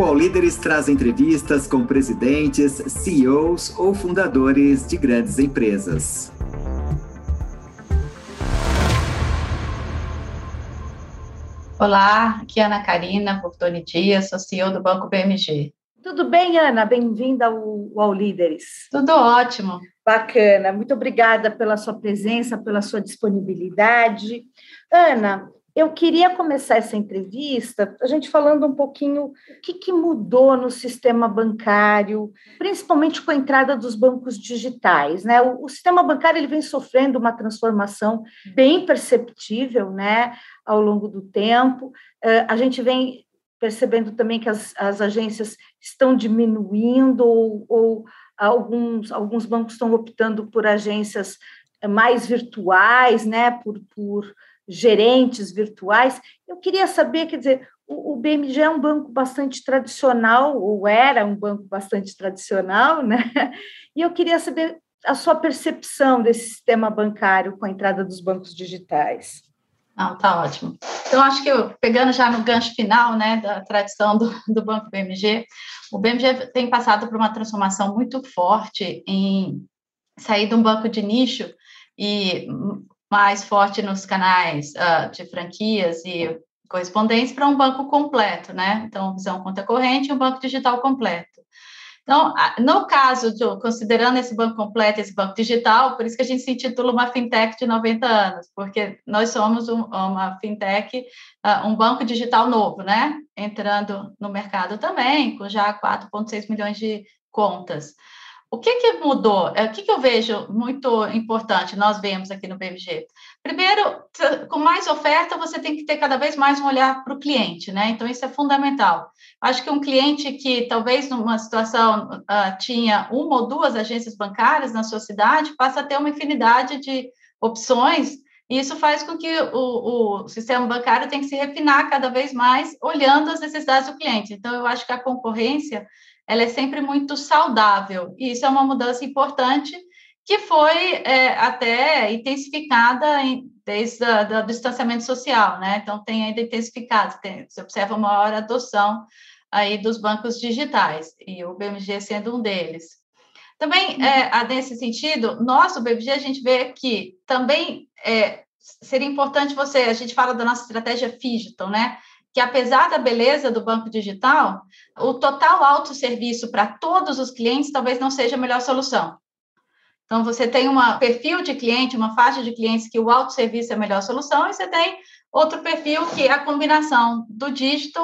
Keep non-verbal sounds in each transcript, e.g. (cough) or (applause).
O All Líderes traz entrevistas com presidentes, CEOs ou fundadores de grandes empresas. Olá, aqui é Ana Karina Portoni Dias, sou CEO do Banco BMG. Tudo bem, Ana? Bem-vinda ao, ao Líderes. Tudo ótimo. Bacana. Muito obrigada pela sua presença, pela sua disponibilidade. Ana, eu queria começar essa entrevista a gente falando um pouquinho o que, que, mudou no sistema bancário, principalmente com a entrada dos bancos digitais. Né? O, o, sistema bancário ele vem sofrendo uma transformação bem perceptível né, ao longo do tempo. Uh, a gente vem percebendo também que as, as agências estão diminuindo ou, ou alguns, alguns bancos estão optando por agências mais virtuais, né, por, por gerentes virtuais. Eu queria saber, quer dizer, o, o BMG é um banco bastante tradicional, ou era um banco bastante tradicional, né? E eu queria saber a sua percepção desse sistema bancário com a entrada dos bancos digitais. Não, tá ótimo. Então, acho que eu, pegando já no gancho final, né, da tradição do, do Banco BMG, o BMG tem passado por uma transformação muito forte em sair de um banco de nicho e mais forte nos canais uh, de franquias e correspondentes para um banco completo, né? Então, visão conta corrente e um banco digital completo. Então, no caso de, considerando esse banco completo, esse banco digital, por isso que a gente se intitula uma fintech de 90 anos, porque nós somos um, uma fintech, uh, um banco digital novo, né? Entrando no mercado também, com já 4,6 milhões de contas. O que, que mudou? É, o que, que eu vejo muito importante, nós vemos aqui no BMG? Primeiro, com mais oferta, você tem que ter cada vez mais um olhar para o cliente, né? Então, isso é fundamental. Acho que um cliente que talvez numa situação uh, tinha uma ou duas agências bancárias na sua cidade, passa a ter uma infinidade de opções, e isso faz com que o, o sistema bancário tenha que se refinar cada vez mais, olhando as necessidades do cliente. Então, eu acho que a concorrência ela é sempre muito saudável. E isso é uma mudança importante que foi é, até intensificada em, desde o distanciamento social, né? Então, tem ainda intensificado, tem, você observa uma maior adoção aí dos bancos digitais, e o BMG sendo um deles. Também, é, nesse sentido, nosso BMG, a gente vê que também é, seria importante você, a gente fala da nossa estratégia digital, né? Que apesar da beleza do banco digital, o total autosserviço para todos os clientes talvez não seja a melhor solução. Então, você tem um perfil de cliente, uma faixa de clientes que o autosserviço é a melhor solução, e você tem outro perfil que é a combinação do dígito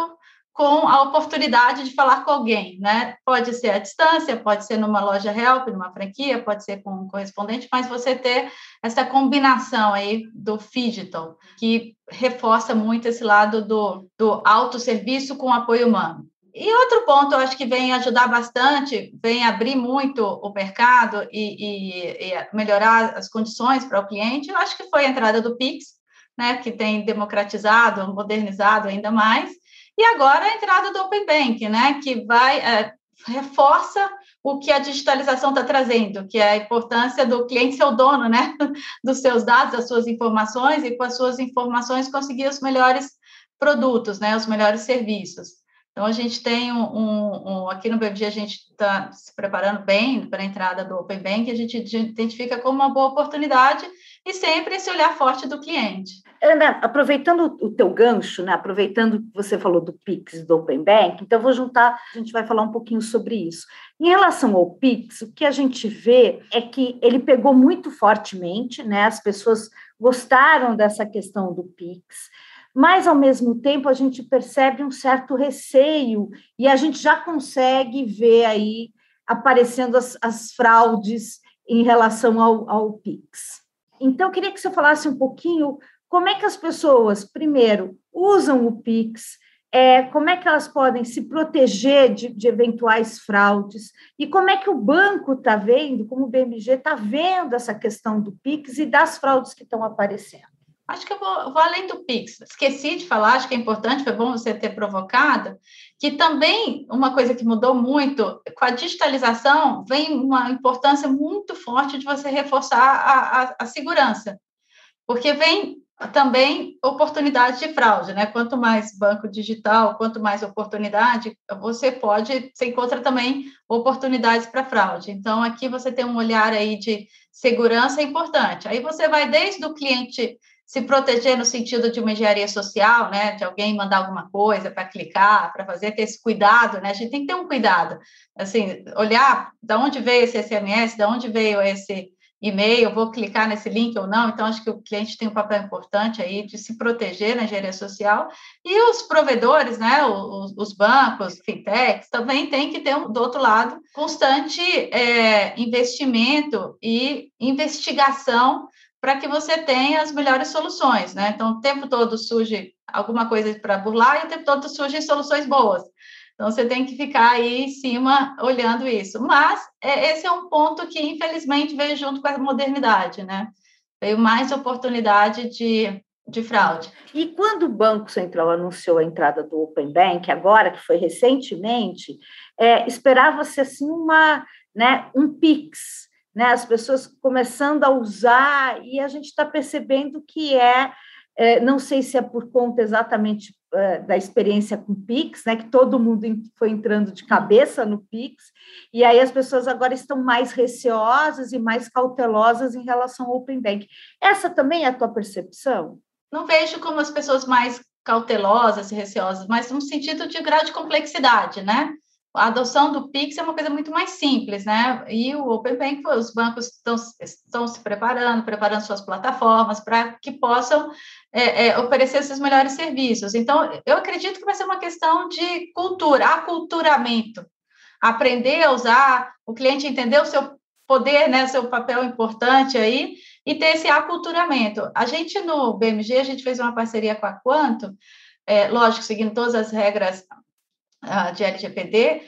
com a oportunidade de falar com alguém, né? Pode ser à distância, pode ser numa loja help, numa franquia, pode ser com um correspondente, mas você ter essa combinação aí do digital, que reforça muito esse lado do, do autosserviço com apoio humano. E outro ponto, eu acho que vem ajudar bastante, vem abrir muito o mercado e, e, e melhorar as condições para o cliente, eu acho que foi a entrada do Pix, né, que tem democratizado, modernizado ainda mais, e agora a entrada do Open Bank, né, que vai é, reforça o que a digitalização está trazendo, que é a importância do cliente ser o dono, né, (laughs) dos seus dados, das suas informações e com as suas informações conseguir os melhores produtos, né, os melhores serviços. Então a gente tem um, um, um aqui no BMG a gente está se preparando bem para a entrada do Open Bank, a gente identifica como uma boa oportunidade e sempre esse olhar forte do cliente. Ana, aproveitando o teu gancho, né, aproveitando que você falou do Pix do Open Bank, então vou juntar, a gente vai falar um pouquinho sobre isso. Em relação ao Pix, o que a gente vê é que ele pegou muito fortemente, né, as pessoas gostaram dessa questão do Pix, mas ao mesmo tempo a gente percebe um certo receio e a gente já consegue ver aí aparecendo as, as fraudes em relação ao, ao Pix. Então, eu queria que você falasse um pouquinho como é que as pessoas, primeiro, usam o Pix, é, como é que elas podem se proteger de, de eventuais fraudes, e como é que o banco está vendo, como o BMG está vendo essa questão do Pix e das fraudes que estão aparecendo. Acho que eu vou, vou, além do Pix. Esqueci de falar, acho que é importante, foi bom você ter provocado, que também uma coisa que mudou muito, com a digitalização, vem uma importância muito forte de você reforçar a, a, a segurança. Porque vem também oportunidade de fraude, né? Quanto mais banco digital, quanto mais oportunidade, você pode, você encontra também oportunidades para fraude. Então, aqui você tem um olhar aí de segurança importante. Aí você vai desde o cliente se proteger no sentido de uma engenharia social, né, de alguém mandar alguma coisa para clicar, para fazer, ter esse cuidado, né, a gente tem que ter um cuidado, assim, olhar de onde veio esse SMS, de onde veio esse e-mail, vou clicar nesse link ou não, então acho que o cliente tem um papel importante aí de se proteger na engenharia social, e os provedores, né, os, os bancos, fintechs, também tem que ter, do outro lado, constante é, investimento e investigação para que você tenha as melhores soluções, né? Então, o tempo todo surge alguma coisa para burlar e o tempo todo surgem soluções boas. Então, você tem que ficar aí em cima olhando isso. Mas é, esse é um ponto que, infelizmente, veio junto com a modernidade, né? Veio mais oportunidade de, de fraude. E quando o Banco Central anunciou a entrada do Open Bank, agora, que foi recentemente, é, esperava-se assim uma, né, um PIX, né, as pessoas começando a usar, e a gente está percebendo que é, é, não sei se é por conta exatamente é, da experiência com Pix, né, que todo mundo foi entrando de cabeça no Pix, e aí as pessoas agora estão mais receosas e mais cautelosas em relação ao Open Bank. Essa também é a tua percepção? Não vejo como as pessoas mais cautelosas e receosas, mas no sentido de grau de complexidade, né? A adoção do Pix é uma coisa muito mais simples, né? E o Open Bank, os bancos estão, estão se preparando, preparando suas plataformas para que possam é, é, oferecer esses melhores serviços. Então, eu acredito que vai ser uma questão de cultura, aculturamento. Aprender a usar, o cliente entender o seu poder, né, seu papel importante aí, e ter esse aculturamento. A gente, no BMG, a gente fez uma parceria com a Quanto, é, lógico, seguindo todas as regras de LGPD,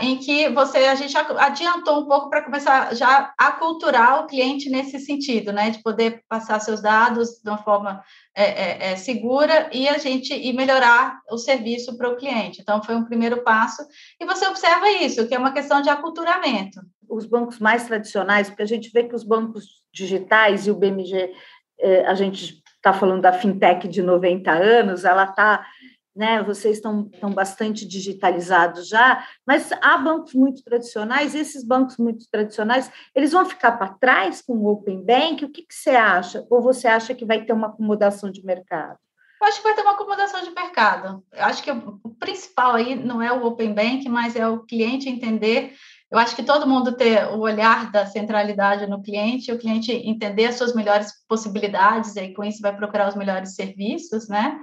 em que você a gente adiantou um pouco para começar já a culturar o cliente nesse sentido, né, de poder passar seus dados de uma forma é, é, é, segura e a gente e melhorar o serviço para o cliente. Então foi um primeiro passo e você observa isso, que é uma questão de aculturamento. Os bancos mais tradicionais, porque a gente vê que os bancos digitais e o BMG, é, a gente está falando da fintech de 90 anos, ela está né? Vocês estão, estão bastante digitalizados já, mas há bancos muito tradicionais, esses bancos muito tradicionais, eles vão ficar para trás com o Open Bank? O que, que você acha? Ou você acha que vai ter uma acomodação de mercado? Eu acho que vai ter uma acomodação de mercado. Eu acho que o principal aí não é o Open Bank, mas é o cliente entender. Eu acho que todo mundo ter o olhar da centralidade no cliente, o cliente entender as suas melhores possibilidades, e aí com isso vai procurar os melhores serviços, né?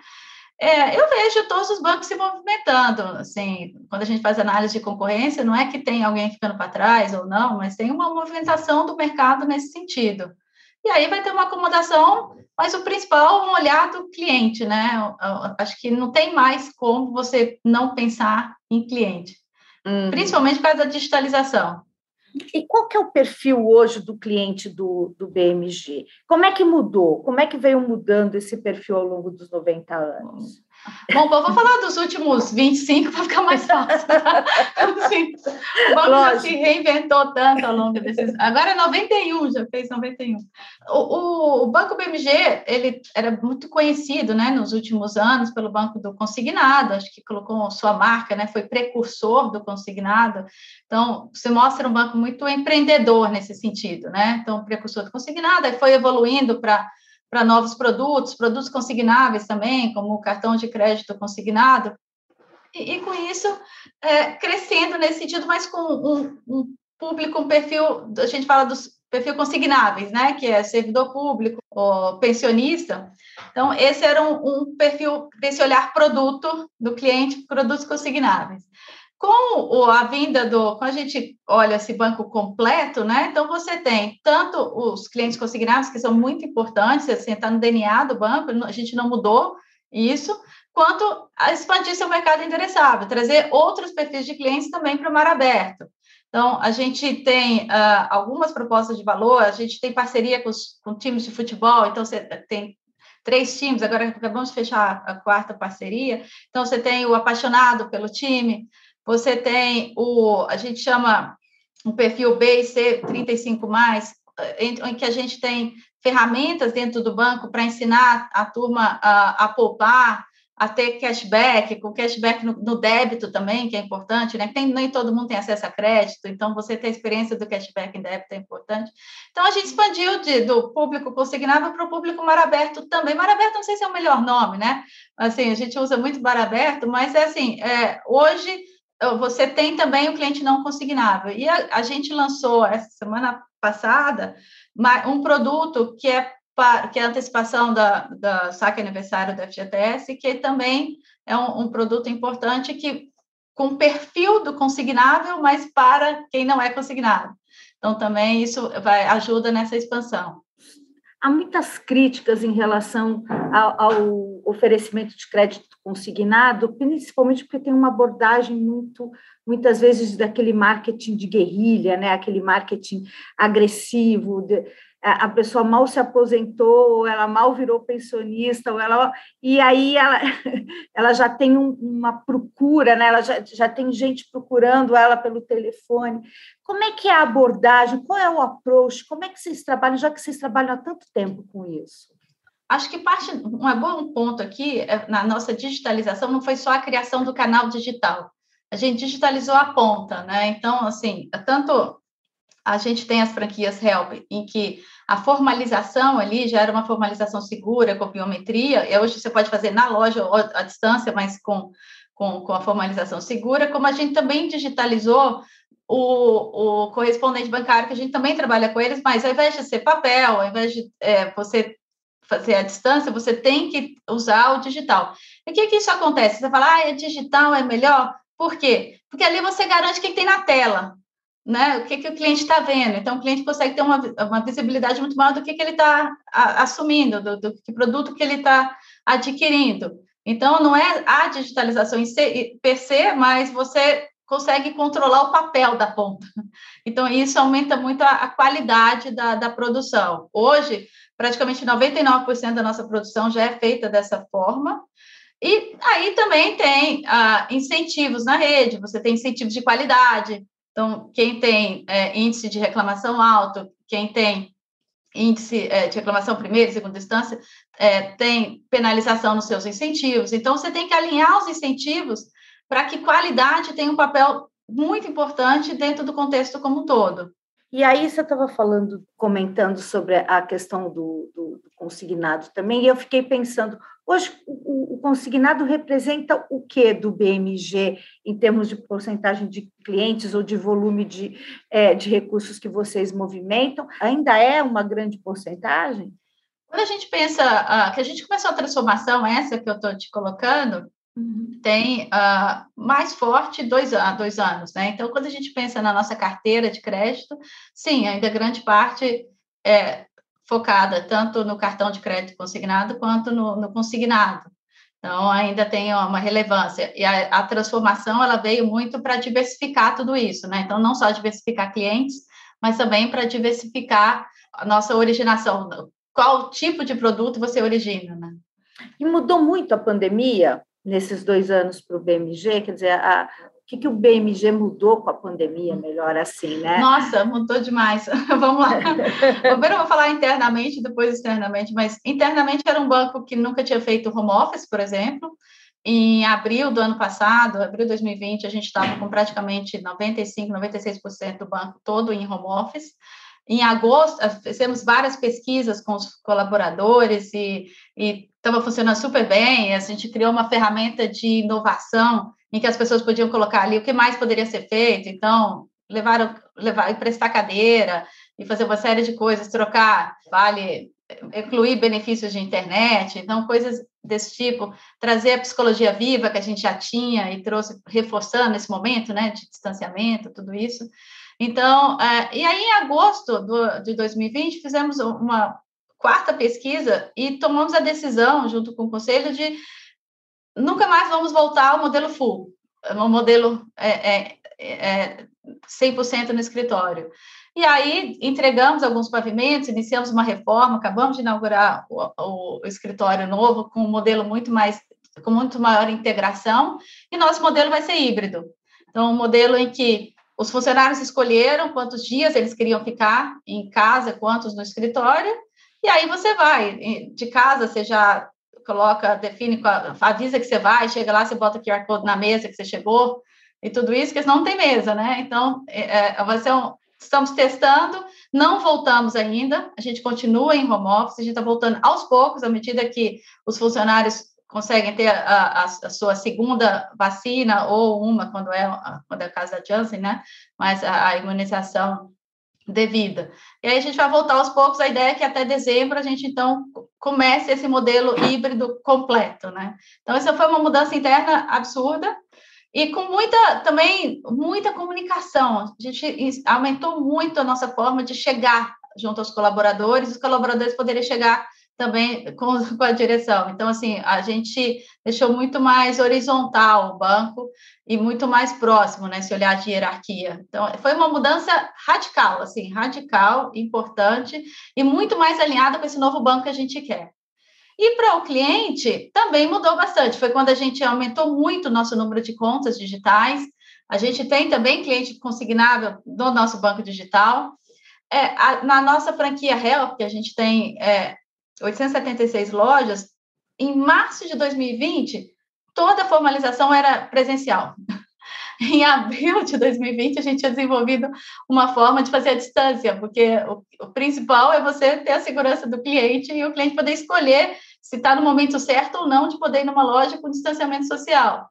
É, eu vejo todos os bancos se movimentando. Assim, quando a gente faz análise de concorrência, não é que tem alguém ficando para trás ou não, mas tem uma movimentação do mercado nesse sentido. E aí vai ter uma acomodação, mas o principal é um olhar do cliente, né? Eu, eu, acho que não tem mais como você não pensar em cliente, uhum. principalmente por causa da digitalização. E qual que é o perfil hoje do cliente do, do BMG? Como é que mudou? Como é que veio mudando esse perfil ao longo dos 90 anos? Bom, vou falar dos últimos 25 para ficar mais fácil. assim, o banco já se reinventou tanto ao longo desses. Agora é 91, já fez 91. O, o, o Banco BMG ele era muito conhecido né, nos últimos anos pelo Banco do Consignado, acho que colocou sua marca, né, foi precursor do consignado. Então, se mostra um banco muito empreendedor nesse sentido, né? Então, precursor do consignado, aí foi evoluindo para para novos produtos, produtos consignáveis também, como o cartão de crédito consignado, e, e com isso é, crescendo nesse sentido, mas com um, um, público, um perfil, a gente fala dos perfil consignáveis, né, que é servidor público ou pensionista. Então, esse era um, um perfil desse olhar produto do cliente, produtos consignáveis. Com a vinda do, quando a gente olha esse banco completo, né? Então você tem tanto os clientes consignados, que são muito importantes, assim, está no DNA do banco, a gente não mudou isso, quanto a expandir seu mercado endereçável, trazer outros perfis de clientes também para o mar aberto. Então, a gente tem uh, algumas propostas de valor, a gente tem parceria com, os, com times de futebol, então você tem três times, agora acabamos de fechar a quarta parceria, então você tem o apaixonado pelo time, você tem o, a gente chama o perfil B e C 35 mais, em, em que a gente tem ferramentas dentro do banco para ensinar a turma a, a poupar, a ter cashback, com cashback no, no, débito também, que é importante, né? Tem, nem todo mundo tem acesso a crédito, então você ter a experiência do cashback em débito é importante. Então, a gente expandiu de, do público consignável para o público mar aberto também. Mar aberto não sei se é o melhor nome, né? Assim, a gente usa muito mar aberto, mas é assim, é, hoje você tem também o cliente não consignável. E a, a gente lançou essa semana passada um produto que é que é a antecipação da, da saque aniversário da FGTS, que também é um, um produto importante que com perfil do consignável, mas para quem não é consignado. Então, também isso vai, ajuda nessa expansão. Há muitas críticas em relação ao, ao, oferecimento de crédito consignado, principalmente porque tem uma abordagem muito, muitas vezes, daquele marketing de guerrilha, né? aquele marketing agressivo, de, a pessoa mal se aposentou, ou ela mal virou pensionista, ou ela, e aí ela, (laughs) ela já tem um, uma procura, né? ela já, já tem gente procurando ela pelo telefone. Como é que é a abordagem? Qual é o approach? Como é que vocês trabalham, já que vocês trabalham há tanto tempo com isso? Acho que parte, um bom ponto aqui, é, na nossa digitalização, não foi só a criação do canal digital. A gente digitalizou a ponta, né? Então, assim, tanto a gente tem as franquias Help, em que a formalização ali já era uma formalização segura, com biometria, e hoje você pode fazer na loja ou à distância, mas com, com, com a formalização segura, como a gente também digitalizou o, o correspondente bancário, que a gente também trabalha com eles, mas ao invés de ser papel, ao invés de é, você fazer à distância, você tem que usar o digital. E o que, que isso acontece? Você fala, ah, é digital, é melhor? Por quê? Porque ali você garante o que tem na tela né, o que, que o cliente está vendo. Então, o cliente consegue ter uma, uma visibilidade muito maior do que, que ele está assumindo, do, do que produto que ele está adquirindo. Então, não é a digitalização em si, per se, mas você consegue controlar o papel da ponta. Então, isso aumenta muito a, a qualidade da, da produção. Hoje, praticamente 99% da nossa produção já é feita dessa forma, e aí também tem ah, incentivos na rede, você tem incentivos de qualidade, então, quem tem é, índice de reclamação alto, quem tem índice é, de reclamação primeira e segunda instância, é, tem penalização nos seus incentivos. Então, você tem que alinhar os incentivos para que qualidade tenha um papel muito importante dentro do contexto como um todo. E aí você estava falando, comentando sobre a questão do, do, do, consignado também, e eu fiquei pensando, hoje o, o, consignado representa o que do BMG em termos de porcentagem de clientes ou de volume de, é, de recursos que vocês movimentam? Ainda é uma grande porcentagem? Quando a gente pensa uh, que a gente começou a transformação, essa que eu estou te colocando, Uhum. tem uh, mais forte dois, dois anos, né? Então, quando a gente pensa na nossa carteira de crédito, sim, ainda grande parte é focada tanto no cartão de crédito consignado quanto no, no consignado. Então, ainda tem uma relevância. E a, a transformação, ela veio muito para diversificar tudo isso, né? Então, não só diversificar clientes, mas também para diversificar a nossa originação. Qual tipo de produto você origina, né? E mudou muito a pandemia nesses dois anos para o BMG? Quer dizer, a, o que, que o BMG mudou com a pandemia, melhor assim, né? Nossa, mudou demais. (laughs) Vamos lá. Primeiro eu vou falar internamente, depois externamente, mas internamente era um banco que nunca tinha feito home office, por exemplo. Em abril do ano passado, abril de 2020, a gente estava com praticamente 95, 96% do banco todo em home office. Em agosto, fizemos várias pesquisas com os colaboradores e estava funcionando super bem. A gente criou uma ferramenta de inovação em que as pessoas podiam colocar ali o que mais poderia ser feito. Então, levar, levar emprestar cadeira e fazer uma série de coisas, trocar vale, incluir benefícios de internet, então coisas desse tipo, trazer a psicologia viva que a gente já tinha e trouxe reforçando esse momento, né, de distanciamento, tudo isso. Então, é, e aí em agosto do, de 2020 fizemos uma quarta pesquisa e tomamos a decisão, junto com o conselho, de nunca mais vamos voltar ao modelo full, ao modelo é, é, é 100% no escritório. E aí entregamos alguns pavimentos, iniciamos uma reforma, acabamos de inaugurar o, o escritório novo com um modelo muito mais, com muito maior integração, e nosso modelo vai ser híbrido. Então, um modelo em que os funcionários escolheram quantos dias eles queriam ficar em casa, quantos no escritório, E aí você vai, de casa você já coloca, define, avisa que você vai, chega lá, você bota o QR Code na mesa que você chegou, e tudo isso, porque não tem mesa, né? Então, é, é, ser um, estamos testando, não voltamos ainda, a gente continua em home office, a gente está voltando aos poucos, à medida que os funcionários conseguem ter a, a, a, sua segunda vacina ou uma, quando é, quando é o caso da Janssen, né? Mas a, a imunização devida. E aí a gente vai voltar aos poucos, a ideia é que até dezembro a gente, então, comece esse modelo híbrido completo, né? Então, essa foi uma mudança interna absurda, e com muita, também, muita comunicação. A gente aumentou muito a nossa forma de chegar junto aos colaboradores, os colaboradores poderiam chegar também com, (laughs) com a direção. Então, assim, a gente deixou muito mais horizontal o banco e muito mais próximo, né, esse olhar de hierarquia. Então, foi uma mudança radical, assim, radical, importante e muito mais alinhada com esse novo banco que a gente quer. E para o cliente também mudou bastante. Foi quando a gente aumentou muito o nosso número de contas digitais. A gente tem também cliente consignável do nosso banco digital. É, a, na nossa franquia Help, que a gente tem é, 876 lojas, em março de 2020, toda a formalização era presencial. (laughs) em abril de 2020, a gente tinha desenvolvido uma forma de fazer a distância, porque o, o principal é você ter a segurança do cliente e o cliente poder escolher se está no momento certo ou não de poder ir numa loja com distanciamento social.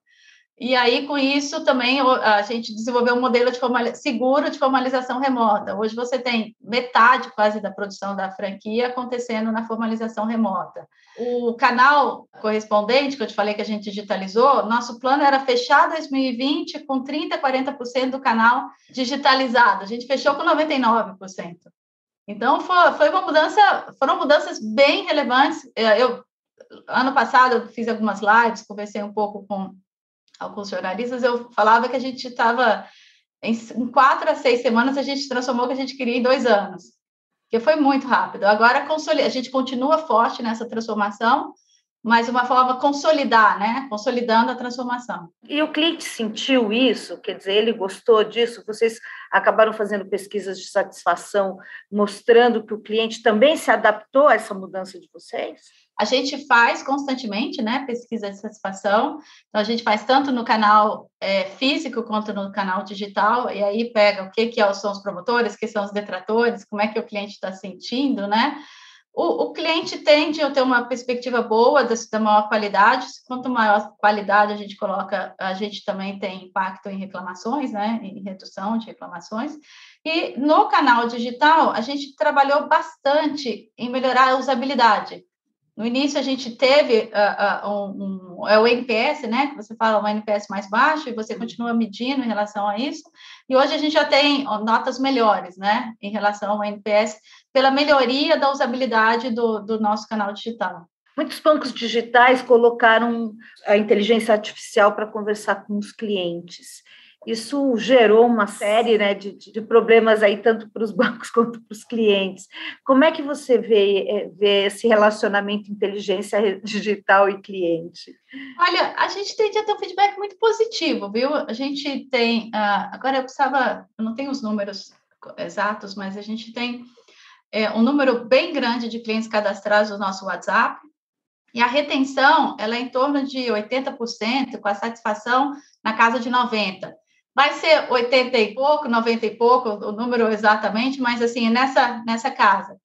E aí, com isso, também a gente desenvolveu um modelo de seguro de formalização remota. Hoje você tem metade quase da produção da franquia acontecendo na formalização remota. O canal correspondente, que eu te falei que a gente digitalizou, nosso plano era fechar 2020 com 30%, 40% do canal digitalizado. A gente fechou com 99%. Então, foi, uma mudança, foram mudanças bem relevantes. Eu, ano passado, eu fiz algumas lives, conversei um pouco com alguns jornalistas, eu falava que a gente estava, em, quatro a seis semanas, a gente transformou o que a gente queria em dois anos, que foi muito rápido. Agora, a gente continua forte nessa transformação, mas uma forma consolidar, né? Consolidando a transformação. E o cliente sentiu isso? Quer dizer, ele gostou disso? Vocês acabaram fazendo pesquisas de satisfação mostrando que o cliente também se adaptou a essa mudança de vocês? A gente faz constantemente, né, pesquisa de satisfação. Então, a gente faz tanto no canal é, físico quanto no canal digital, e aí pega o que, que são os promotores, que são os detratores, como é que o cliente está sentindo, né? O, o, cliente tende a ter uma perspectiva boa da, da maior qualidade. Quanto maior qualidade a gente coloca, a gente também tem impacto em reclamações, né? Em redução de reclamações. E no canal digital, a gente trabalhou bastante em melhorar a usabilidade. No início, a gente teve uh, uh, um, um, é o NPS, né? Que você fala um NPS mais baixo e você continua medindo em relação a isso. E hoje a gente já tem notas melhores, né? Em relação ao NPS, pela melhoria da usabilidade do, do nosso canal digital. Muitos bancos digitais colocaram a inteligência artificial para conversar com os clientes. Isso gerou uma série né, de, de problemas aí, tanto para os (laughs) bancos quanto para os clientes. Como é que você vê, é, vê esse relacionamento inteligência (laughs) digital e cliente? Olha, a gente tem a ter um feedback muito positivo, viu? A gente tem, uh, agora eu precisava, eu não tenho os números exatos, mas a gente tem é, um número bem grande de clientes cadastrados no nosso WhatsApp, e a retenção, ela é em torno de 80%, com a satisfação na casa de 90%. Vai ser 80 e pouco, 90 e pouco, o número exatamente, mas assim, nessa, nessa casa.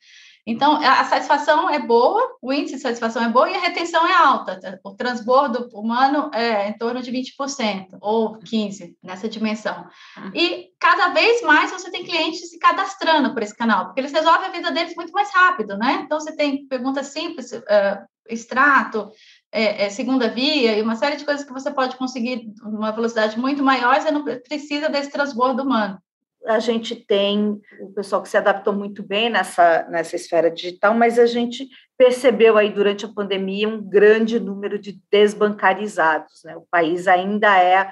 Então, a satisfação é boa, o índice de satisfação é bom e a retenção é alta. O transbordo humano é em torno de 20%, ou 15% nessa dimensão. Uhum. E cada vez mais você tem clientes se cadastrando por esse canal, porque eles resolvem a vida deles muito mais rápido, né? Então, você tem perguntas simples, uh, extrato, é, é, segunda via e uma série de coisas que você pode conseguir uma velocidade muito maior, você não precisa desse transbordo humano. A gente tem o pessoal que se adaptou muito bem nessa, nessa esfera digital, mas a gente percebeu aí durante a pandemia um grande número de desbancarizados. Né? O país ainda é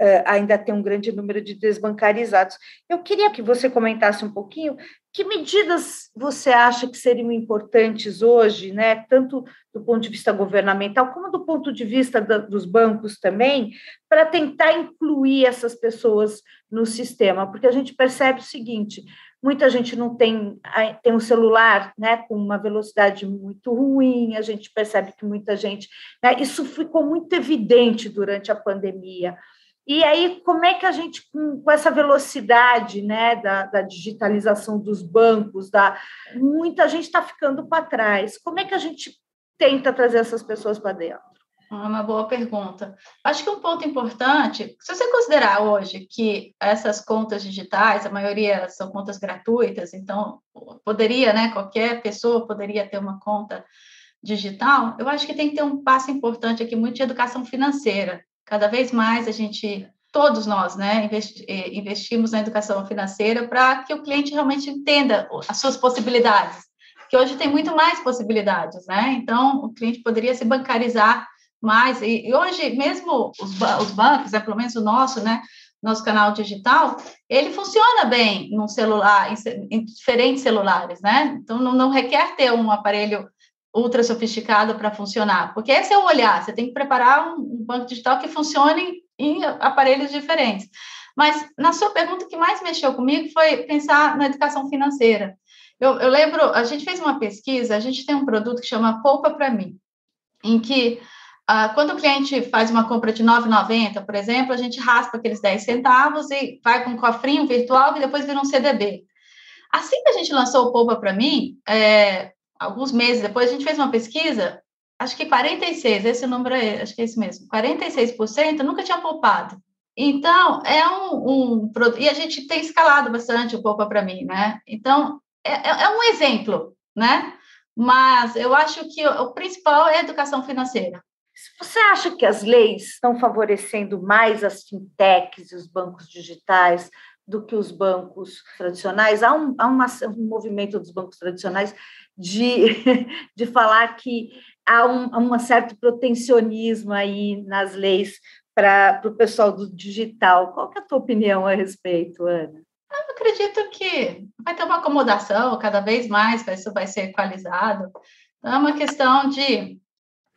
uh, ainda tem um grande número de desbancarizados. Eu queria que você comentasse um pouquinho que medidas você acha que seriam importantes hoje, né, tanto do ponto de vista governamental como do ponto de vista da, dos bancos também, para tentar incluir essas pessoas no sistema, porque a gente percebe o seguinte: muita gente não tem, tem um celular né, com uma velocidade muito ruim, a gente percebe que muita gente. Né, isso ficou muito evidente durante a pandemia. E aí, como é que a gente, com, com essa velocidade né, da, da, digitalização dos bancos, da, muita gente está ficando para trás, como é que a gente tenta trazer essas pessoas para dentro? É uma boa pergunta. Acho que um ponto importante, se você considerar hoje que essas contas digitais, a maioria são contas gratuitas, então poderia, né, qualquer pessoa poderia ter uma conta digital, eu acho que tem que ter um passo importante aqui muito de educação financeira. Cada vez mais a gente, todos nós, né, eh, investimos na educação financeira para que o cliente realmente entenda as suas possibilidades, que hoje tem muito mais possibilidades, né? Então, o cliente poderia se bancarizar mais. E, hoje, mesmo os, os bancos, né, pelo menos o nosso, né, nosso canal digital, ele funciona bem num celular, em, em diferentes celulares, né? Então, não, não, requer ter um aparelho ultra sofisticado para funcionar, porque esse é o olhar, você tem que preparar um, um banco digital que funcione em aparelhos diferentes. Mas, na sua pergunta, o que mais mexeu comigo foi pensar na educação financeira. Eu, eu lembro, a gente fez uma pesquisa, a gente tem um produto que chama Poupa para Mim, em que ah, quando o cliente faz uma compra de R$ 9,90, por exemplo, a gente raspa aqueles 10 centavos e vai com um cofrinho virtual e depois vira um CDB. Assim que a gente lançou o Poupa para mim, é, alguns meses depois, a gente fez uma pesquisa, acho que 46, esse número é, acho que é esse mesmo, 46% nunca tinha poupado. Então, é um, um e a gente tem escalado bastante o Poupa para mim, né? Então, é, é, é um exemplo, né? Mas eu acho que o principal é a educação financeira. Você acha que as leis estão favorecendo mais as fintechs e os bancos digitais do que os bancos tradicionais? Há um, há uma, um movimento dos bancos tradicionais de, (laughs) de falar que há um, um certo protecionismo aí nas leis para o pessoal do digital. Qual é a tua opinião a respeito, Ana? Eu acredito que vai ter uma acomodação cada vez mais, isso vai ser equalizado. Então, é uma questão de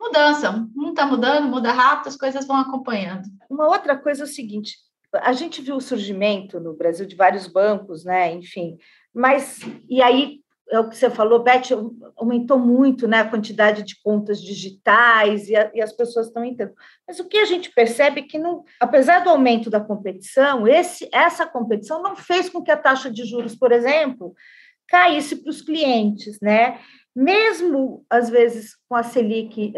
mudança. Um está mudando, muda rápido, as coisas vão acompanhando. Uma outra coisa é o seguinte: a gente viu o surgimento no Brasil de vários bancos, né? Enfim, mas e aí é o que você falou, Beth, aumentou muito né, a quantidade de contas digitais e, a, e as pessoas estão entrando. Mas o que a gente percebe é que, não, apesar do aumento da competição, esse, essa competição não fez com que a taxa de juros, por exemplo, caísse para os clientes, né? mesmo às vezes com a Selic,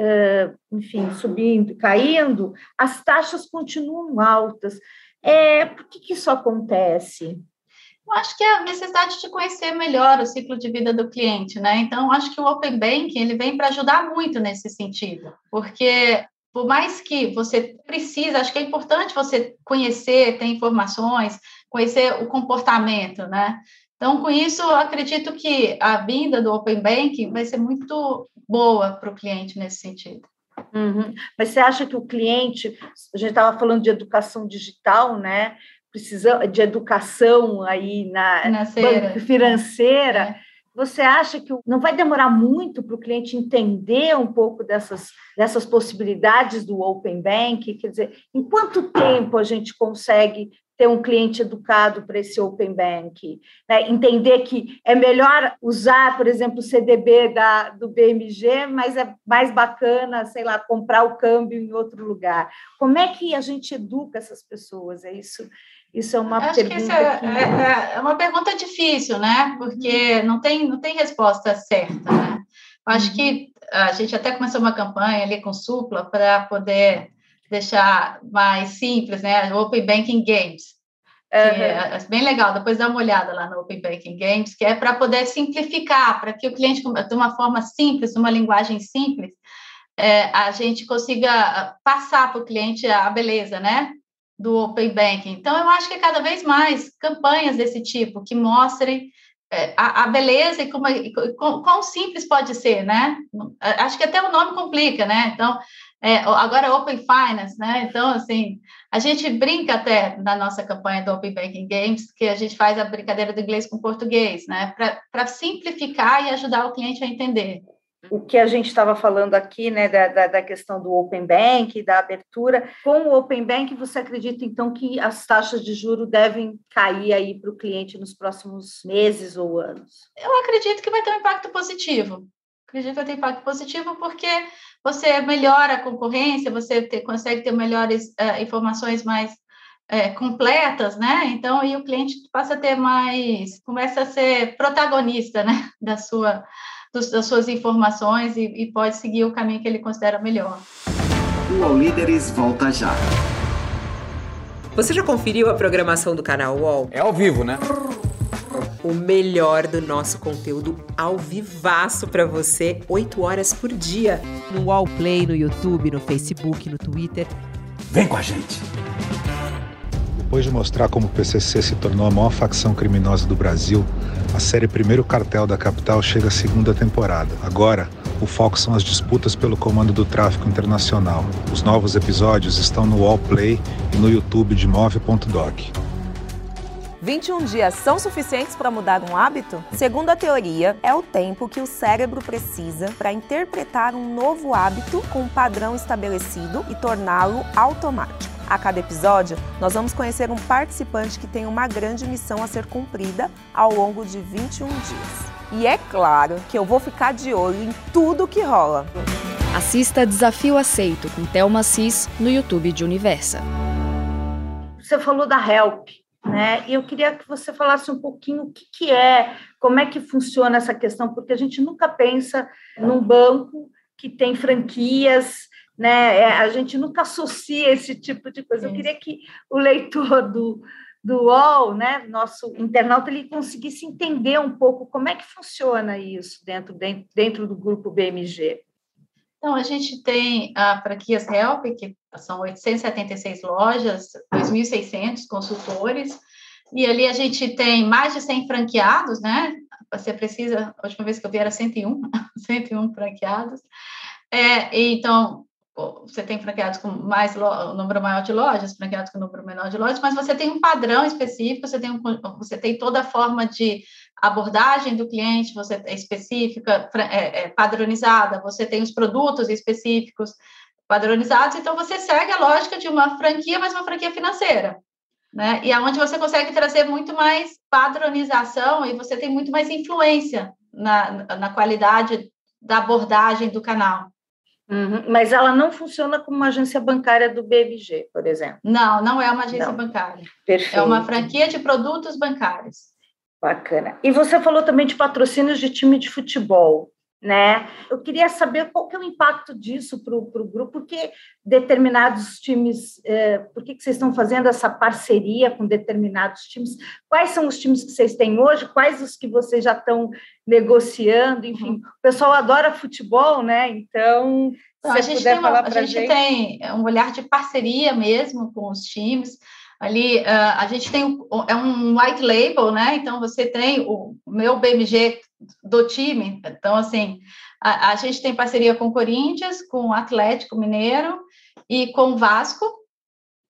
enfim, subindo, caindo, as taxas continuam altas. É, por que, que isso acontece? Eu acho que é a necessidade de conhecer melhor o ciclo de vida do cliente, né? Então, acho que o Open Banking ele vem para ajudar muito nesse sentido, porque por mais que você precisa, acho que é importante você conhecer, ter informações, conhecer o comportamento, né? Então, com isso, acredito que a vinda do Open Banking vai ser muito boa para o cliente nesse sentido. Uhum. Mas você acha que o cliente, a gente estava falando de educação digital, né? Precisa de educação aí na financeira. financeira. É. Você acha que não vai demorar muito para o cliente entender um pouco dessas, dessas possibilidades do Open Bank? Quer dizer, em quanto tempo a gente consegue ter um cliente educado para esse Open Bank, né? entender que é melhor usar, por exemplo, o CDB da, do BMG, mas é mais bacana, sei lá, comprar o câmbio em outro lugar. Como é que a gente educa essas pessoas? É isso? Isso é uma Acho pergunta que, é, que... É, é, uma pergunta difícil, né? Porque uhum. não tem, não tem resposta certa, né? Acho uhum. que a gente até começou uma campanha ali com Supla para poder deixar mais simples, né? Open Banking Games. Uhum. É, bem legal, depois dá uma olhada lá no Open Banking Games, que é para poder simplificar, para que o cliente, de uma forma simples, uma linguagem simples, é, a gente consiga passar para o cliente a beleza, né? Do Open Banking. Então, eu acho que cada vez mais campanhas desse tipo que mostrem é, a, a, beleza e como, e quão simples pode ser, né? Acho que até o nome complica, né? Então, é, agora é Open Finance, né? Então, assim, a gente brinca até na nossa campanha do Open Banking Games, que a gente faz a brincadeira do inglês com português, né? Para simplificar e ajudar o cliente a entender. O que a gente estava falando aqui, né, da, da, da, questão do Open Bank, da abertura. Com o Open Bank, você acredita, então, que as taxas de juro devem cair aí para o cliente nos próximos meses ou anos? Eu acredito que vai ter um impacto positivo. Acredito que vai ter impacto positivo porque você melhora a concorrência, você ter, consegue ter melhores uh, informações mais é, completas, né? Então, e o cliente passa a ter mais, começa a ser protagonista, né, da sua dos, das suas informações e, e pode seguir o caminho que ele considera melhor. O All Líderes volta já. Você já conferiu a programação do canal UOL? É ao vivo, né? O melhor do nosso conteúdo ao vivaço para você, 8 horas por dia. No UOL Play, no YouTube, no Facebook, no Twitter. Vem com a gente! Depois de mostrar como o PCC se tornou a maior facção criminosa do Brasil, a série Primeiro Cartel da Capital chega à segunda temporada. Agora, o foco são as disputas pelo comando do tráfico internacional. Os novos episódios estão no Wallplay e no YouTube de Move.doc. 21 dias são suficientes para mudar um hábito? Segundo a teoria, é o tempo que o cérebro precisa para interpretar um novo hábito com um padrão estabelecido e torná-lo automático. A cada episódio, nós vamos conhecer um participante que tem uma grande missão a ser cumprida ao longo de 21 dias. E é claro que eu vou ficar de olho em tudo que rola. Assista Desafio Aceito com Thelma Cis no YouTube de Universa. Você falou da Help, né? E eu queria que você falasse um pouquinho o que, que é, como é que funciona essa questão, porque a gente nunca pensa num banco que tem franquias né? É, a gente nunca associa esse tipo de coisa. Eu queria que o leitor do, do UOL, né, nosso internauta, ele conseguisse entender um pouco como é que funciona isso dentro, dentro, dentro do grupo BMG. Então, a gente tem a franquias Help, que são 876 lojas, 2.600 consultores, e ali a gente tem mais de 100 franqueados, né? Você precisa, a última vez que eu vi era 101, 101 (laughs) franqueados. É, então, você tem franqueados com mais um número maior de lojas, franqueados com um número menor de lojas, mas você tem um padrão específico, você tem, um, você tem toda a forma de abordagem do cliente, você é específica, é, é, padronizada, você tem os produtos específicos padronizados, então você segue a lógica de uma franquia, mas uma franquia financeira, né? E aonde você consegue trazer muito mais padronização e você tem muito mais influência na, na qualidade da abordagem do canal. Uhum, mas ela não funciona como uma agência bancária do BMG, por exemplo. Não, não é uma agência não. bancária. Perfeito. É uma franquia de produtos bancários. Bacana. E você falou também de patrocínios de time de futebol né? Eu queria saber qual que é o impacto disso para o grupo, porque determinados times, é, por que, que vocês estão fazendo essa parceria com determinados times? Quais são os times que vocês têm hoje? Quais os que vocês já estão negociando? Enfim, uhum. o pessoal adora futebol, né? Então, então a gente, tem, uma, a gente, gente tem um olhar de parceria mesmo com os times. Ali, uh, a gente tem é um white label, né? Então, você tem o meu BMG do time. Então, assim, a, a gente tem parceria com o Corinthians, com Atlético Mineiro e com Vasco.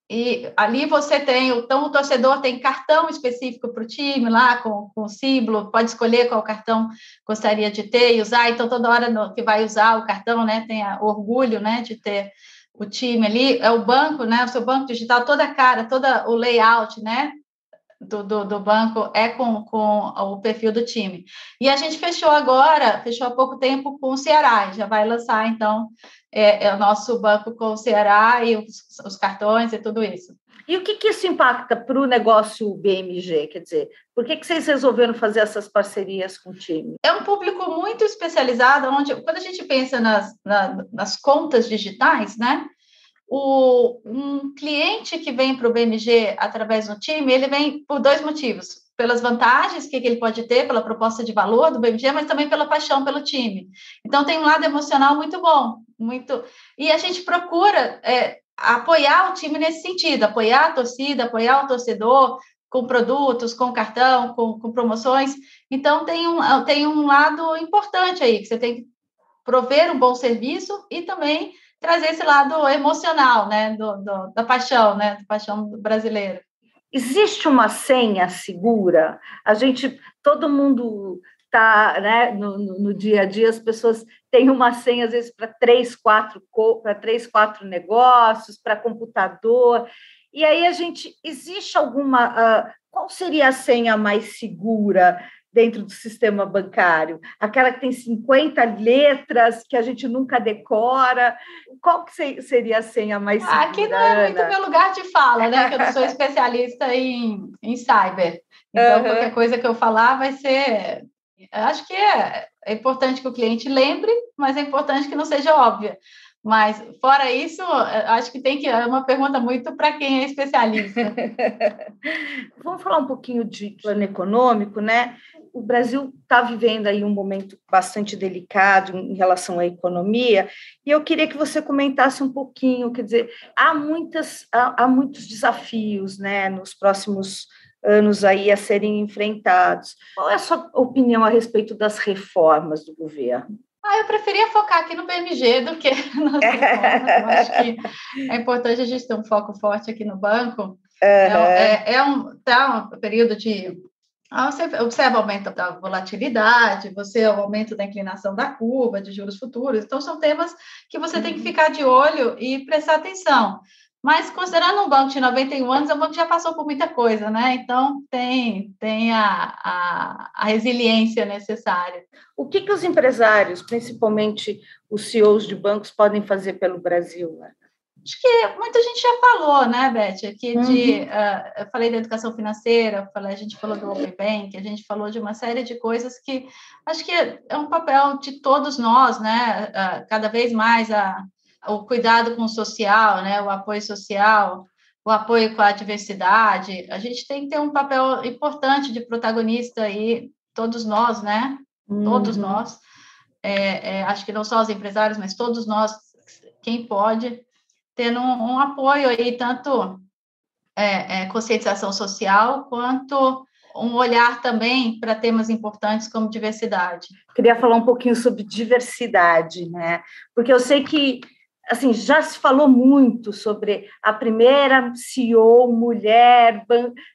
E ali você tem, então o torcedor tem cartão específico para o time lá, com, com símbolo, pode escolher qual cartão gostaria de ter e usar, então toda hora no, que vai usar o cartão, né, tem a, orgulho, né, de ter o time ali, é o banco, né, o seu banco digital, toda a cara, todo o layout, né, do, do, do, banco é com, com o perfil do time. E a gente fechou agora, fechou há pouco tempo com o Ceará, já vai lançar, então, é, é o nosso banco com o Ceará e os, os cartões e tudo isso. E o que, que isso impacta para o negócio BMG? Quer dizer, por que, que vocês resolveram fazer essas parcerias com o time? É um público muito especializado, onde, quando a gente pensa nas, na, nas contas digitais, né? O, um cliente que vem para o BMG através do time, ele vem por dois motivos. Pelas vantagens que ele pode ter, pela proposta de valor do BMG, mas também pela paixão pelo time. Então, tem um lado emocional muito bom. muito E a gente procura é, apoiar o time nesse sentido, apoiar a torcida, apoiar o torcedor, com produtos, com cartão, com, com, promoções. Então, tem um, tem um lado importante aí, que você tem que prover um bom serviço e também trazer esse lado emocional, né, do, do, da paixão, né, da paixão brasileira. Existe uma senha segura? A gente, todo mundo tá, né, no, no, dia a dia as pessoas tem uma senha, às vezes, para três, quatro, para três, quatro negócios, para computador. E aí a gente, existe alguma. Uh, qual seria a senha mais segura dentro do sistema bancário? Aquela que tem 50 letras que a gente nunca decora. Qual que seria a senha mais segura? Aqui não é muito meu lugar de fala, né? Que eu não sou especialista em, em cyber. Então, uhum. qualquer coisa que eu falar vai ser. Acho que é, é importante que o cliente lembre, mas é importante que não seja óbvia. Mas, fora isso, acho que tem que. É uma pergunta muito para quem é especialista. (laughs) Vamos falar um pouquinho de plano econômico, né? O Brasil está vivendo aí um momento bastante delicado em relação à economia, e eu queria que você comentasse um pouquinho, quer dizer, há, muitas, há, há muitos desafios né, nos próximos anos aí a serem enfrentados. Qual é a sua opinião a respeito das reformas do governo? Ah, eu preferia focar aqui no BMG do que (laughs) nas reformas. Eu acho que é importante a gente ter um foco forte aqui no banco. Uhum. É, é, um, tá um período de você observa o aumento da volatilidade, você o aumento da inclinação da curva de juros futuros. Então, são temas que você tem que uhum. ficar de olho e prestar atenção. Mas, considerando um banco de 91 anos, é um banco que já passou por muita coisa, né? Então, tem, tem a, a, a resiliência necessária. O que, que os empresários, principalmente os CEOs de bancos, podem fazer pelo Brasil? Né? Acho que muita gente já falou, né, Beth? Aqui de, uhum. uh, eu falei da educação financeira, falei, a gente falou do Open Bank, a gente falou de uma série de coisas que acho que é um papel de todos nós, né? Uh, cada vez mais a, o cuidado com o social, né, o apoio social, o apoio com a diversidade. A gente tem que ter um papel importante de protagonista aí, todos nós, né? Uhum. Todos nós. É, é, acho que não só os empresários, mas todos nós, quem pode, tendo um, um apoio aí, tanto é, é conscientização social, quanto um olhar também para temas importantes como diversidade. Queria falar um pouquinho sobre diversidade, né? Porque eu sei que assim, já se falou muito sobre a primeira CEO mulher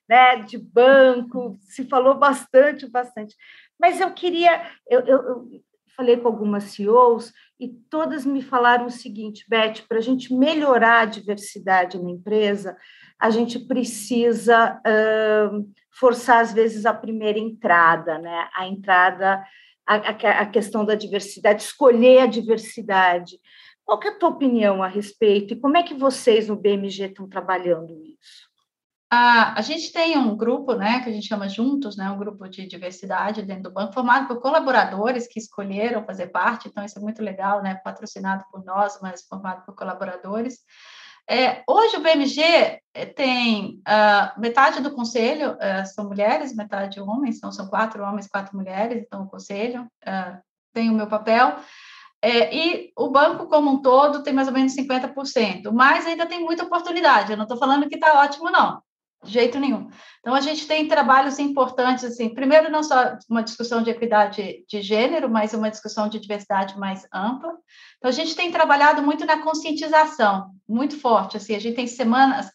né, de banco, se falou bastante, bastante. Mas eu queria, eu, eu, eu falei com algumas CEOs e todas me falaram o seguinte, Beth, para a gente melhorar a diversidade na empresa, a gente precisa uh, forçar, às vezes, a primeira entrada, né? A entrada, a, a questão da diversidade, escolher a diversidade. Qual é a tua opinião a respeito e como é que vocês no BMG estão trabalhando isso? A, a gente tem um grupo, né, que a gente chama Juntos, né, um grupo de diversidade dentro do banco, formado por colaboradores que escolheram fazer parte, então isso é muito legal, né, patrocinado por nós, mas formado por colaboradores. É, hoje o BMG é, tem uh, metade do conselho uh, são mulheres, metade homens, então são quatro homens, quatro mulheres, então o conselho uh, tem o meu papel. É, e o banco como um todo tem mais ou menos 50%, mas ainda tem muita oportunidade. Eu não estou falando que está ótimo, não, de jeito nenhum. Então, a gente tem trabalhos importantes, assim, primeiro, não só uma discussão de equidade de gênero, mas uma discussão de diversidade mais ampla. Então, a gente tem trabalhado muito na conscientização, muito forte, assim, a gente tem semanas,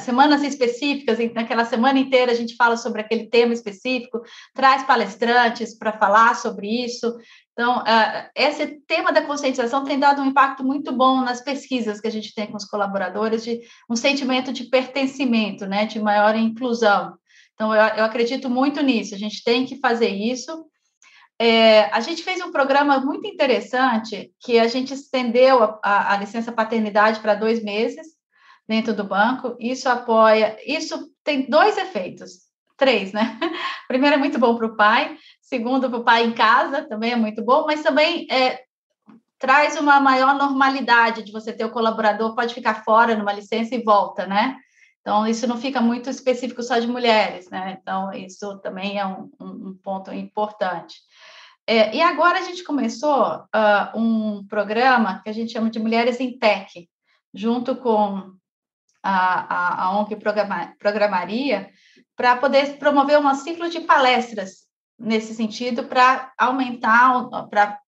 semanas específicas, naquela semana inteira a gente fala sobre aquele tema específico, traz palestrantes para falar sobre isso. Então, uh, esse tema da conscientização tem dado um impacto muito bom nas pesquisas que a gente tem com os colaboradores, de um sentimento de pertencimento, né, de maior inclusão. Então, eu, eu acredito muito nisso, a gente tem que fazer isso. É, a gente fez um programa muito interessante que a gente estendeu a, a, a licença paternidade para dois meses dentro do banco. Isso apoia, isso tem dois efeitos, três, né? (laughs) Primeiro, é muito bom para o pai, segundo, para o pai em casa, também é muito bom, mas também é, traz uma maior normalidade de você ter o colaborador, pode ficar fora numa licença e volta, né? Então, isso não fica muito específico só de mulheres, né? Então, isso também é um, um, ponto importante. É, e agora a gente começou uh, um programa que a gente chama de Mulheres em Tech, junto com a, a, a ONG Programa, Programaria, para poder promover um ciclo de palestras nesse sentido para aumentar, para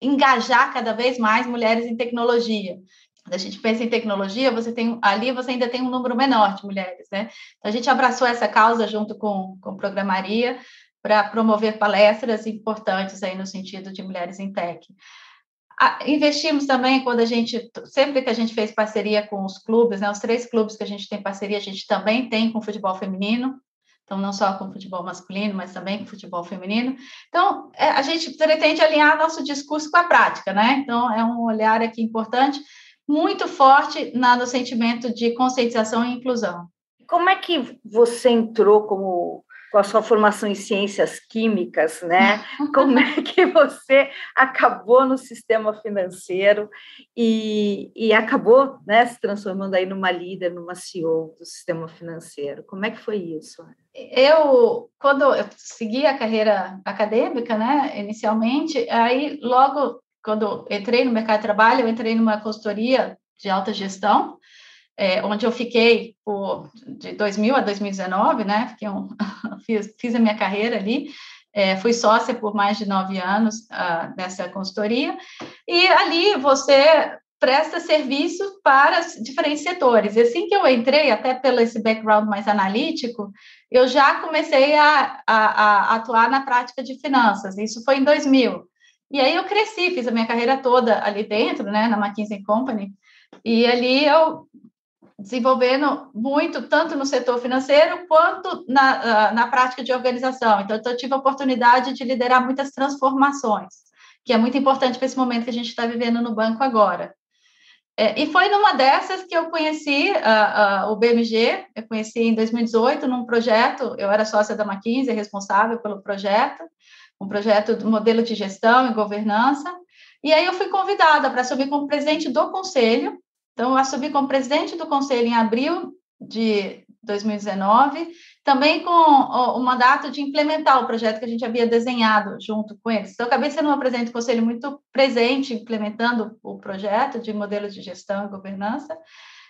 engajar cada vez mais mulheres em tecnologia. Quando a gente pensa em tecnologia, você tem ali você ainda tem um número menor de mulheres, né? Então a gente abraçou essa causa junto com, com programaria para promover palestras importantes aí no sentido de mulheres em tech. investimos também quando a gente, sempre que a gente fez parceria com os clubes, né, os três clubes que a gente tem parceria, a gente também tem com futebol feminino, então não só com futebol masculino, mas também com futebol feminino. Então, é, a gente pretende alinhar nosso discurso com a prática, né? Então, é um olhar aqui importante, muito forte na, no sentimento de conscientização e inclusão. Como é que você entrou como com a sua formação em ciências químicas, né? Como é que você acabou no sistema financeiro e, e acabou né, se transformando aí numa líder, numa CEO do sistema financeiro? Como é que foi isso? Eu, quando eu segui a carreira acadêmica, né, inicialmente, aí logo quando entrei no mercado de trabalho, eu entrei numa consultoria de alta gestão, é, onde eu fiquei por, de 2000 a 2019, né? Fiquei um, (laughs) fiz, fiz a minha carreira ali, é, fui sócia por mais de nove anos uh, nessa consultoria, e ali você presta serviço para diferentes setores. E assim que eu entrei, até pelo esse background mais analítico, eu já comecei a, a, a atuar na prática de finanças. Isso foi em 2000. E aí eu cresci, fiz a minha carreira toda ali dentro, né, na McKinsey Company, e ali eu desenvolvendo muito, tanto no setor financeiro quanto na, ah, na prática de organização. Então, eu tive a oportunidade de liderar muitas transformações, que é muito importante para esse momento que a gente está vivendo no banco agora. É, e foi numa dessas que eu conheci uh, uh, o BMG, eu conheci em 2018 num projeto, eu era sócia da McKinsey, responsável pelo projeto, um projeto do modelo de gestão e governança, e aí eu fui convidada para assumir como presidente do conselho, então, eu assumi como presidente do conselho em abril de 2019, também com o, o, mandato de implementar o projeto que a gente havia desenhado junto com eles. Então, acabei sendo uma presidente do conselho muito presente, implementando o projeto de modelos de gestão e governança.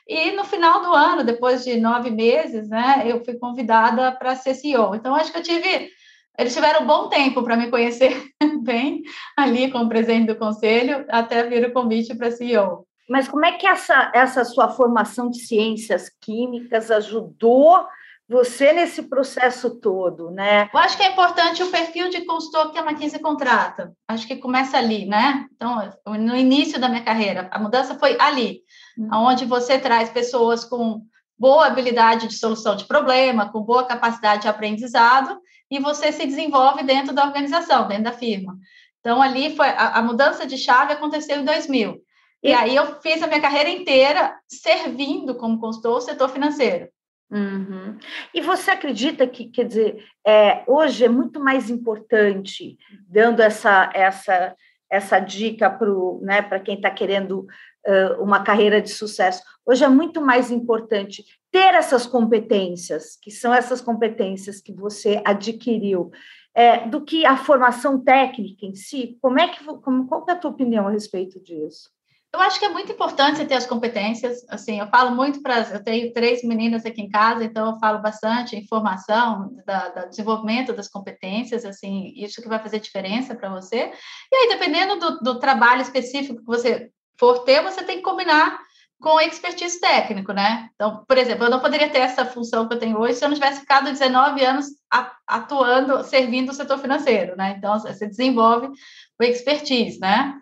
E no final do ano, depois de nove meses, né, eu fui convidada para ser CEO. Então, acho que eu tive. Eles tiveram um bom tempo para me conhecer (laughs) bem ali como presidente do conselho, até vir o convite para CEO. Mas como é que essa, essa sua formação de ciências químicas ajudou você nesse processo todo, né? Eu acho que é importante o perfil de consultor que a McKinsey contrata. Acho que começa ali, né? Então, no início da minha carreira, a mudança foi ali, uhum. onde você traz pessoas com boa habilidade de solução de problema, com boa capacidade de aprendizado, e você se desenvolve dentro da organização, dentro da firma. Então, ali foi a, a mudança de chave aconteceu em 2000. E aí eu fiz a minha carreira inteira servindo como consultor o setor financeiro. Uhum. E você acredita que, quer dizer, é, hoje é muito mais importante, dando essa, essa, essa dica para né, quem está querendo uh, uma carreira de sucesso, hoje é muito mais importante ter essas competências, que são essas competências que você adquiriu, é, do que a formação técnica em si? Como é que, como, qual é a tua opinião a respeito disso? Eu acho que é muito importante você ter as competências. Assim, eu falo muito para. Eu tenho três meninas aqui em casa, então eu falo bastante informação, da, da desenvolvimento das competências, assim, isso que vai fazer diferença para você. E aí, dependendo do, do trabalho específico que você for ter, você tem que combinar com expertise técnico, né? Então, por exemplo, eu não poderia ter essa função que eu tenho hoje se eu não tivesse ficado 19 anos atuando, servindo o setor financeiro, né? Então, você desenvolve o expertise, né?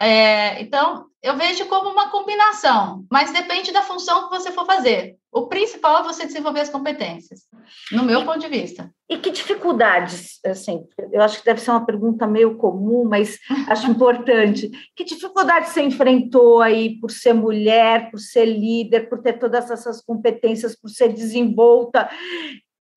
É, então, eu vejo como uma combinação, mas depende da função que você for fazer. O principal é você desenvolver as competências, no meu ponto de vista. E que dificuldades, assim, eu acho que deve ser uma pergunta meio comum, mas acho importante. (laughs) Que dificuldades você enfrentou aí por ser mulher, por ser líder, por ter todas essas competências, por ser desenvolta?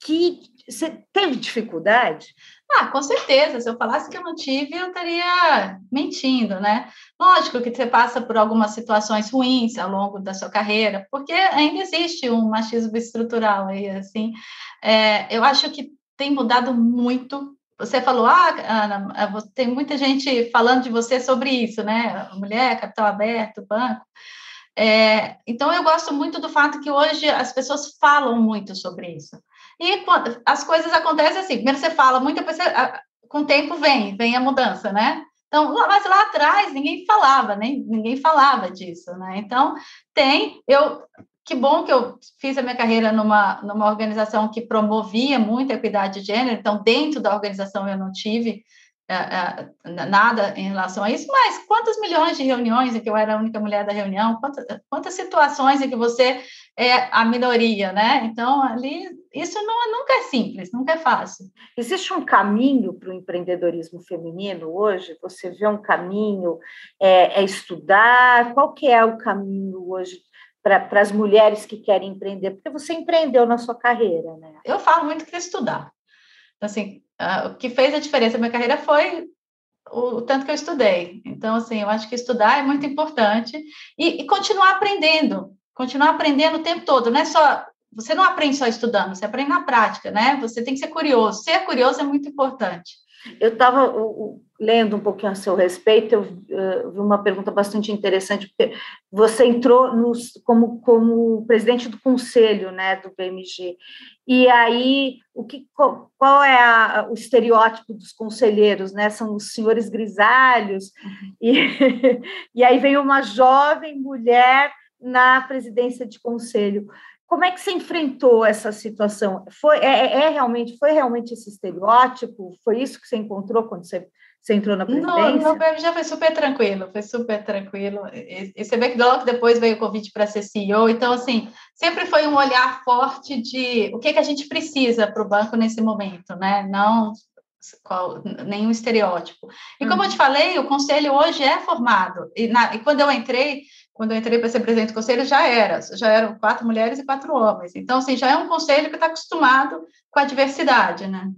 Que você teve dificuldade? Ah, com certeza. Se eu falasse que eu não tive, eu estaria mentindo, né? Lógico que você passa por algumas situações ruins ao longo da sua carreira, porque ainda existe um machismo estrutural aí, assim. É, eu acho que tem mudado muito. Você falou, ah, Ana, é, tem muita gente falando de você sobre isso, né? Mulher, capital aberto, banco. É, então, eu gosto muito do fato que hoje as pessoas falam muito sobre isso. E as coisas acontecem assim, primeiro você fala depois você, com o tempo vem, vem a mudança, né? Então, mas lá atrás ninguém falava, nem ninguém falava disso, né? Então, tem, eu que bom que eu fiz a minha carreira numa, numa organização que promovia muito a equidade de gênero, então, dentro da organização eu não tive nada em relação a isso, mas quantas milhões de reuniões em que eu era a única mulher da reunião, quantas, quantas situações em que você é a minoria, né? Então, ali, isso não, nunca é simples, nunca é fácil. Existe um caminho para o empreendedorismo feminino hoje? Você vê um caminho, é, é estudar? Qual que é o caminho hoje para as mulheres que querem empreender? Porque você empreendeu na sua carreira, né? Eu falo muito que é estudar. Então, assim, o que fez a diferença na minha carreira foi o, o, tanto que eu estudei. Então, assim, eu acho que estudar é muito importante e, e, continuar aprendendo, continuar aprendendo o tempo todo, não é só. Você não aprende só estudando, você aprende na prática, né? Você tem que ser curioso. Ser curioso é muito importante. Eu estava lendo um pouquinho a seu respeito, eu uh, vi uma pergunta bastante interessante, porque você entrou nos, como, como presidente do conselho né, do BMG, e aí o que, qual, qual é a, o estereótipo dos conselheiros? Né? São os senhores grisalhos, uhum. e, (laughs) e aí veio uma jovem mulher na presidência de conselho. Como é que você enfrentou essa situação? Foi, é, é, é realmente, foi realmente esse estereótipo? Foi isso que você encontrou quando você, você entrou na presidência? Não, não, já foi super tranquilo, foi super tranquilo. E, e você vê que logo depois veio o convite para ser CEO, então, assim, sempre foi um olhar forte de o que, que a gente precisa para o banco nesse momento, né? Não qual, nenhum estereótipo. E como uhum. eu te falei, o conselho hoje é formado. E, na, e quando eu entrei, quando eu entrei para ser presidente do conselho, já era, já eram quatro mulheres e quatro homens. Então, assim, já é um conselho que está acostumado com a diversidade, né?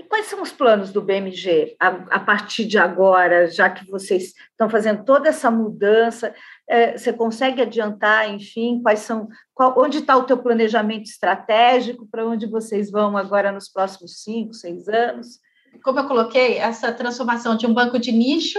E quais são os planos do BMG a, a partir de agora, já que vocês estão fazendo toda essa mudança? É, você consegue adiantar, enfim, quais são, qual, onde está o teu planejamento estratégico, para onde vocês vão agora nos próximos cinco, seis anos? Como eu coloquei, essa transformação de um banco de nicho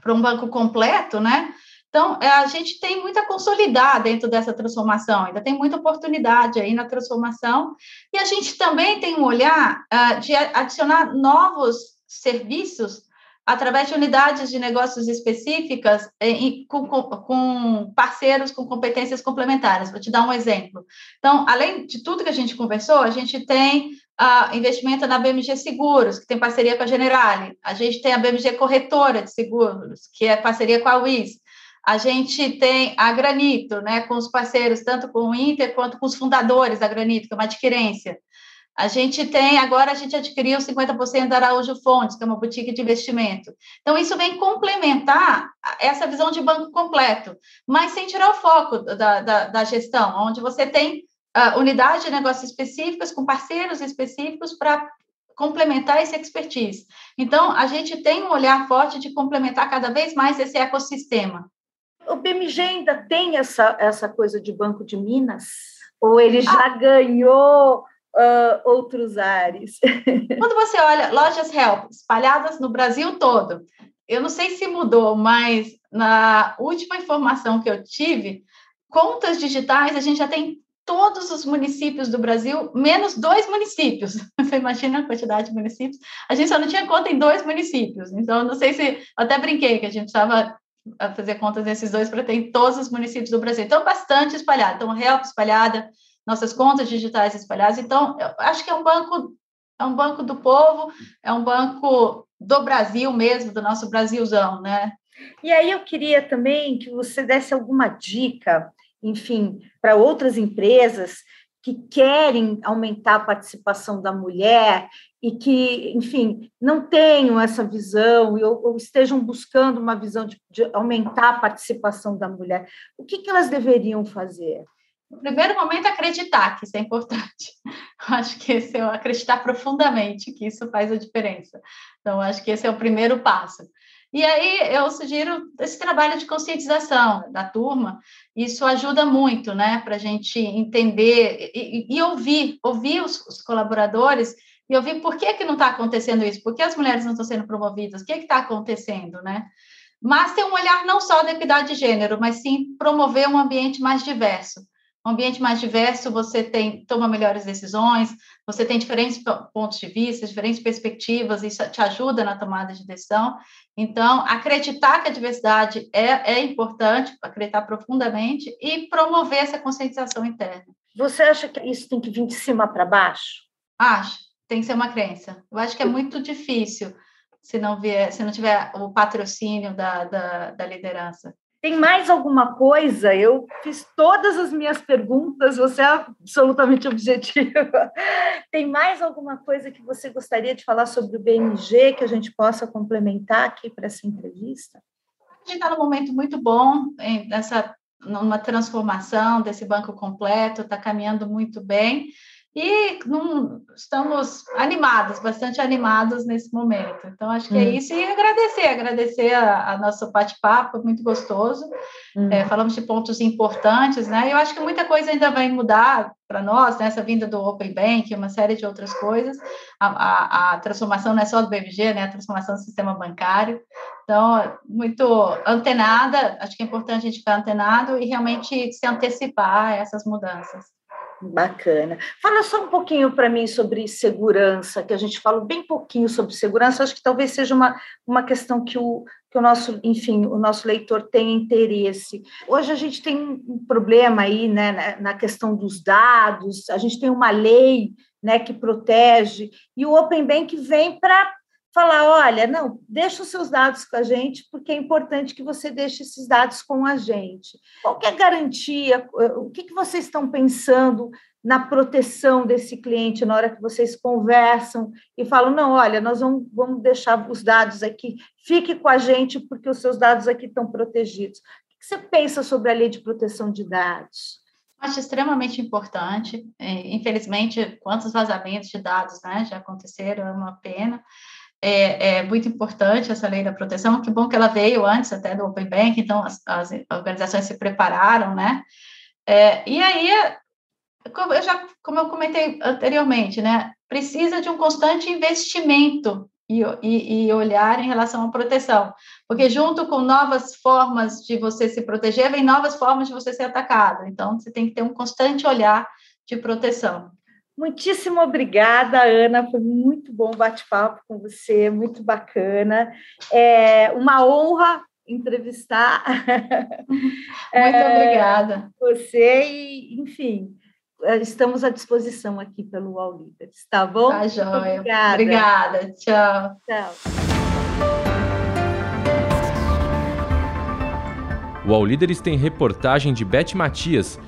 para um banco completo, né? Então, é, a gente tem muito a consolidar dentro dessa transformação, ainda tem muita oportunidade aí na transformação, e a gente também tem um olhar uh, de adicionar novos serviços através de unidades de negócios específicas eh, e com, com, parceiros com competências complementares. Vou te dar um exemplo. Então, além de tudo que a gente conversou, a gente tem uh, investimento na BMG Seguros, que tem parceria com a Generali. A gente tem a BMG Corretora de Seguros, que é parceria com a WIS. A gente tem a Granito, né, com os parceiros, tanto com o Inter quanto com os fundadores da Granito, que é uma adquirência. A gente tem, agora a gente adquiriu 50% da Araújo Fontes, que é uma boutique de investimento. Então, isso vem complementar essa visão de banco completo, mas sem tirar o foco da, da, da gestão, onde você tem uh, unidades de negócios específicas, com parceiros específicos para complementar esse expertise. Então, a gente tem um olhar forte de complementar cada vez mais esse ecossistema. O BMG ainda tem essa, essa coisa de Banco de Minas? Ou ele já ah. ganhou uh, outros ares? (laughs) Quando você olha lojas Help espalhadas no Brasil todo, eu não sei se mudou, mas na última informação que eu tive, contas digitais a gente já tem todos os municípios do Brasil, menos dois municípios. (laughs) Você imagina a quantidade de municípios? A gente só não tinha conta em dois municípios. Então, não sei se. Até brinquei que a gente precisava a fazer contas desses dois para ter em todos os municípios do Brasil. Então, bastante espalhado. Então, Help espalhada, nossas contas digitais espalhadas. Então, acho que é um banco, é um banco do povo, é um banco do Brasil mesmo, do nosso Brasilzão, né? E aí eu queria também que você desse alguma dica, enfim, para outras empresas que querem aumentar a participação da mulher e que, enfim, não tenham essa visão ou, ou estejam buscando uma visão de, de, aumentar a participação da mulher, o que, que elas deveriam fazer? No primeiro momento, acreditar que isso é importante. (laughs) acho que esse é acreditar profundamente que isso faz a diferença. Então, acho que esse é o primeiro passo. E aí eu sugiro esse trabalho de conscientização da turma, isso ajuda muito, né, para a gente entender e, e, ouvir, ouvir os, os, colaboradores e ouvir por que, que não está acontecendo isso, por que as mulheres não estão sendo promovidas, o que está acontecendo, né? Mas ter um olhar não só da equidade de gênero, mas sim promover um ambiente mais diverso um ambiente mais diverso, você tem toma melhores decisões, você tem diferentes pontos de vista, diferentes perspectivas, isso te ajuda na tomada de decisão. Então, acreditar que a diversidade é, é importante, acreditar profundamente e promover essa conscientização interna. Você acha que isso tem que vir de cima para baixo? Acho, tem que ser uma crença. Eu acho que é muito difícil se não vier, se não tiver o patrocínio da, da, da liderança. Tem mais alguma coisa? Eu fiz todas as minhas perguntas, você é absolutamente objetiva. (laughs) Tem mais alguma coisa que você gostaria de falar sobre o BMG que a gente possa complementar aqui para essa entrevista? A gente está num momento muito bom nessa numa transformação desse banco completo, está caminhando muito bem e num, estamos animados, bastante animados nesse momento. Então, acho que é hum. é isso. E agradecer, agradecer a, a nosso bate-papo, muito gostoso. Hum. É, falamos de pontos importantes, né? Eu acho que muita coisa ainda vai mudar para nós, nessa né? vinda do Open Bank, uma série de outras coisas. A, a, a, transformação não é só do BMG, né? A transformação do sistema bancário. Então, muito antenada, acho que é importante a gente ficar antenado e realmente se antecipar a essas mudanças. Bacana. Fala só um pouquinho para mim sobre segurança, que a gente fala bem pouquinho sobre segurança, acho que talvez seja uma, uma questão que o, que o nosso, enfim, o nosso leitor tem interesse. Hoje a gente tem um problema aí, né, na questão dos dados, a gente tem uma lei, né, que protege, e o Open Bank vem para falar, olha, não, deixa os seus dados com a gente, porque é importante que você deixe esses dados com a gente. Qual é a garantia? O que, que vocês estão pensando na proteção desse cliente na hora que vocês conversam e falam, não, olha, nós vamos, vamos deixar os dados aqui, fique com a gente, porque os seus dados aqui estão protegidos. O que você pensa sobre a lei de proteção de dados? Acho extremamente importante. É, infelizmente, quantos vazamentos de dados né, já aconteceram, é uma pena é, é, muito importante essa lei da proteção. Que bom que ela veio antes até do Open Bank, então as, as organizações se prepararam, né? É, e aí, como eu já, como eu comentei anteriormente, né? Precisa de um constante investimento e, e, e, olhar em relação à proteção, porque junto com novas formas de você se proteger, vem novas formas de você ser atacado. Então, você tem que ter um constante olhar de proteção. Muitíssimo obrigada, Ana. Foi muito bom bate-papo com você, muito bacana. É uma honra entrevistar. (laughs) Muito é, obrigada. Você e, enfim, estamos à disposição aqui pelo All Leaders, tá bom? Tá joia. Obrigada. Obrigada. Tchau. Tchau. O All Líderes tem reportagem de Beth Matias,